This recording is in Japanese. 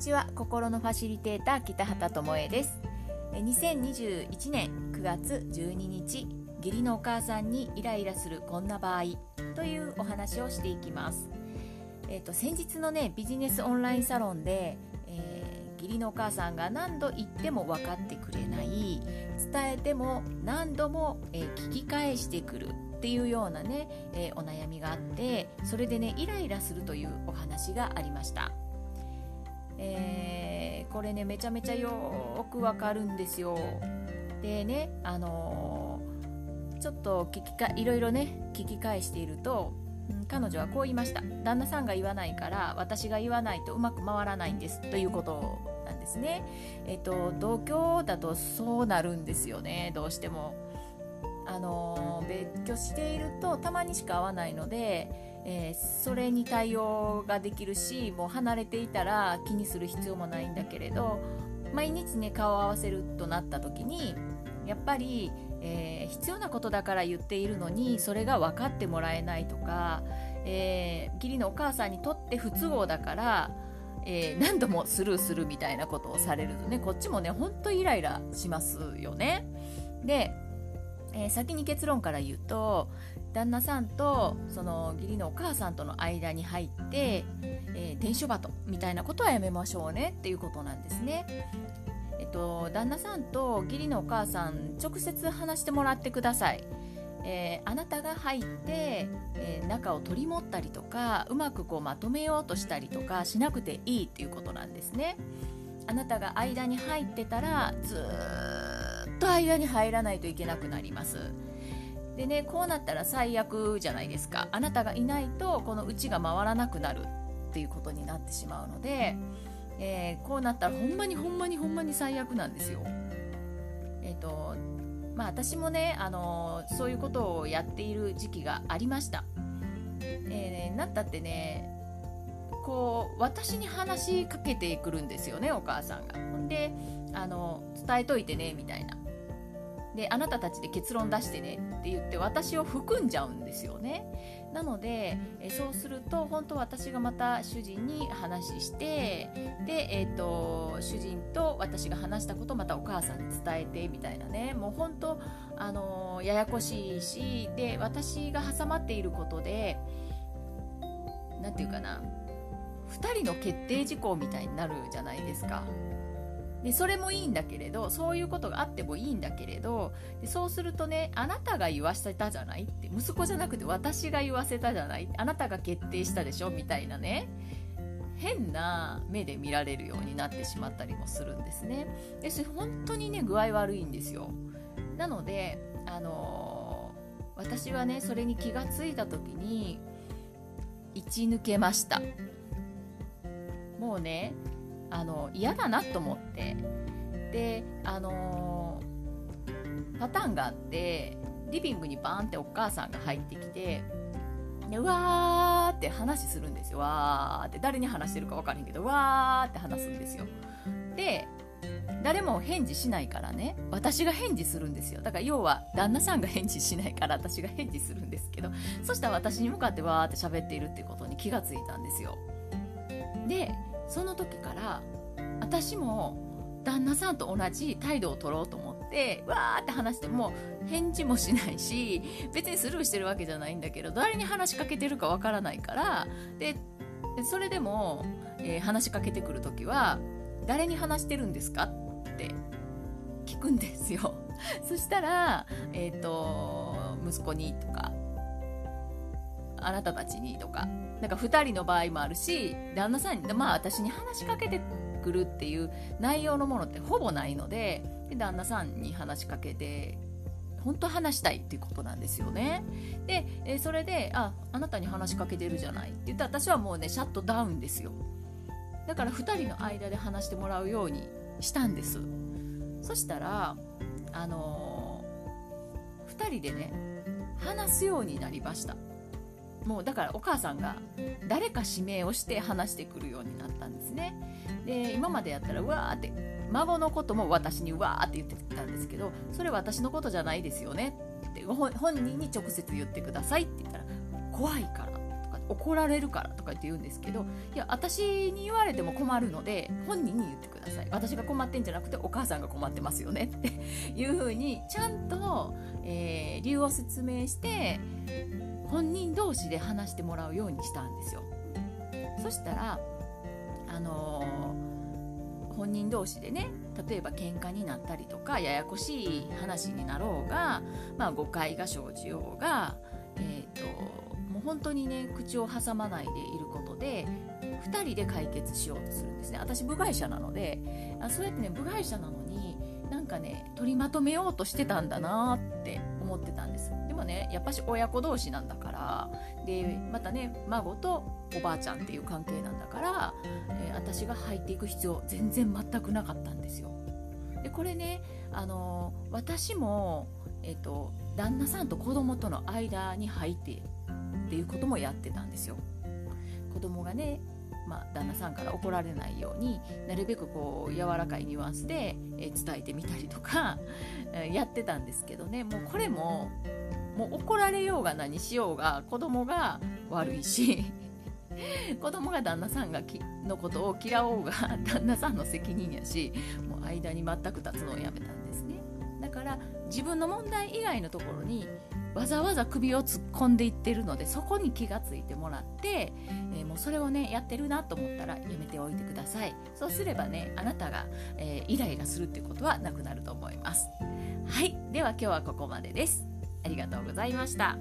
ちは。心のファシリテーター北畑智恵です。2021年9月12日義理のお母さんにイライラするこんな場合というお話をしていきます。えっ、ー、と先日のねビジネスオンラインサロンで、えー、義理のお母さんが何度言っても分かってくれない伝えても何度も、えー、聞き返してくるっていうようなね、えー、お悩みがあってそれでねイライラするというお話がありました。えー、これねめちゃめちゃよくわかるんですよ。でねあのー、ちょっと聞きかいろいろね聞き返していると、うん、彼女はこう言いました。旦那さんが言わないから私が言わないとうまく回らないんです。ということなんですね。えっ、と同居だとそうなるんですよね。どうしても。あの別居しているとたまにしか会わないのでえー、それに対応ができるしもう離れていたら気にする必要もないんだけれど毎日ね顔を合わせるとなった時にやっぱり、えー、必要なことだから言っているのにそれが分かってもらえないとか、えー、義理のお母さんにとって不都合だから、えー、何度もスルーするみたいなことをされるとねこっちもねほんとイライラしますよね。でえ、先に結論から言うと旦那さんとその義理のお母さんとの間に入って、えー、伝書鳩みたいなことはやめましょうねっていうことなんですね。えっと、旦那さんと義理のお母さん直接話してもらってください。えー、あなたが入って、えー、中を取り持ったりとかうまくこうまとめようとしたりとかしなくていいっていうことなんですね。あなたが間に入ってたらずっと間に入らないといけなくなります。でねこうなったら最悪じゃないですかあなたがいないとこのうちが回らなくなるっていうことになってしまうので、えー、こうなったらほんまにほんまにほんまに最悪なんですよ。えっ、ー、とまあ私もね、あのー、そういうことをやっている時期がありました。えー、なったってねこう私に話しかけてくるんですよねお母さんが。ほんであの伝えといてねみたいな。であなたたちで結論出してねって言って私を含んじゃうんですよね。なのでえそうすると本当私がまた主人に話してで、えーと、主人と私が話したことをまたお母さんに伝えてみたいなね。もう本当あのややこしいしで私が挟まっていることで何て言うかな。2人の決定事項みたいになるじゃないですか。でそれもいいんだけれどそういうことがあってもいいんだけれどでそうするとねあなたが言わせたじゃない？って息子じゃなくて私が言わせたじゃない？あなたが決定したでしょ？みたいなね変な目で見られるようになってしまったりもするんですね。でそれ本当にね具合悪いんですよ。なのであのー、私はねそれに気がついた時に打ち抜けました。もうねあの嫌だなと思って。であの、パターンがあってリビングにバーンってお母さんが入ってきてでうわーって話するんですよ。わーって。誰に話してるか分からへんけどわーって話すんですよ。で誰も返事しないからね。私が返事するんですよ。だから要は旦那さんが返事しないから私が返事するんですけどそしたら私に向かってわーって喋っているっていうことに気がついたんですよ。でその時から私も旦那さんと同じ態度を取ろうと思ってわーって話しても返事もしないし別にスルーしてるわけじゃないんだけど誰に話しかけてるかわからないからでそれでも、えー、話しかけてくる時は誰に話してるんですかって聞くんですよ。そしたら、えっ、ー、と息子にとかあなたたちにとかなんか2人の場合もあるし旦那さんにまあ私に話しかけてくるっていう内容のものってほぼないのでで旦那さんに話しかけて本当話したいっていうことなんですよね。で、えそれで、あ、あなたに話しかけてるじゃないって言ったら私はもうね、シャットダウンですよ。だから2人の間で話してもらうようにしたんです。そしたら、あのー、2人でね、話すようになりました。もうだからお母さんが誰か指名をして話してくるようになったんですね。で今までやったらうわーって孫のことも私にうわーって言ってたんですけどそれ私のことじゃないですよね。って本人に直接言ってくださいって言ったら怖いからとか怒られるからとかって言うんですけどいや私に言われても困るので本人に言ってください。私が困ってんじゃなくてお母さんが困ってますよね。っていうふうにちゃんと、えー、理由を説明して本人同士で話してもらうようにしたんですよ。そしたらあのー、本人同士でね例えば喧嘩になったりとかややこしい話になろうが、まあ、誤解が生じようが、えーと、もう本当にね口を挟まないでいることで2人で解決しようとするんですね。私部外者なのであそうやってね部外者なのになんかね取りまとめようとしてたんだなって思ってたんです。でもねやっぱし親子同士なんだからでまたね孫とおばあちゃんっていう関係なんだから、えー、私が入っていく必要全然全くなかったんですよ。でこれね、あのー、私も、えーと、旦那さんと子供との間に入ってっていうこともやってたんですよ。子供がねまあ、旦那さんから怒られないようになるべくこう柔らかいニュアンスで、え伝えてみたりとかやってたんですけどね。もうこれももう怒られようが何しようが子供が悪いし 子供が旦那さんがきのことを嫌おうが 旦那さんの責任やしもう間に全く立つのをやめたんですね。だから自分の問題以外のところにわざわざ首を突っ込んでいってるのでそこに気がついてもらって、えー、もうそれをねやってるなと思ったらやめておいてください。そうすればねあなたが、えー、イライラするっていうことはなくなると思います。はい。では今日はここまでです。ありがとうございました。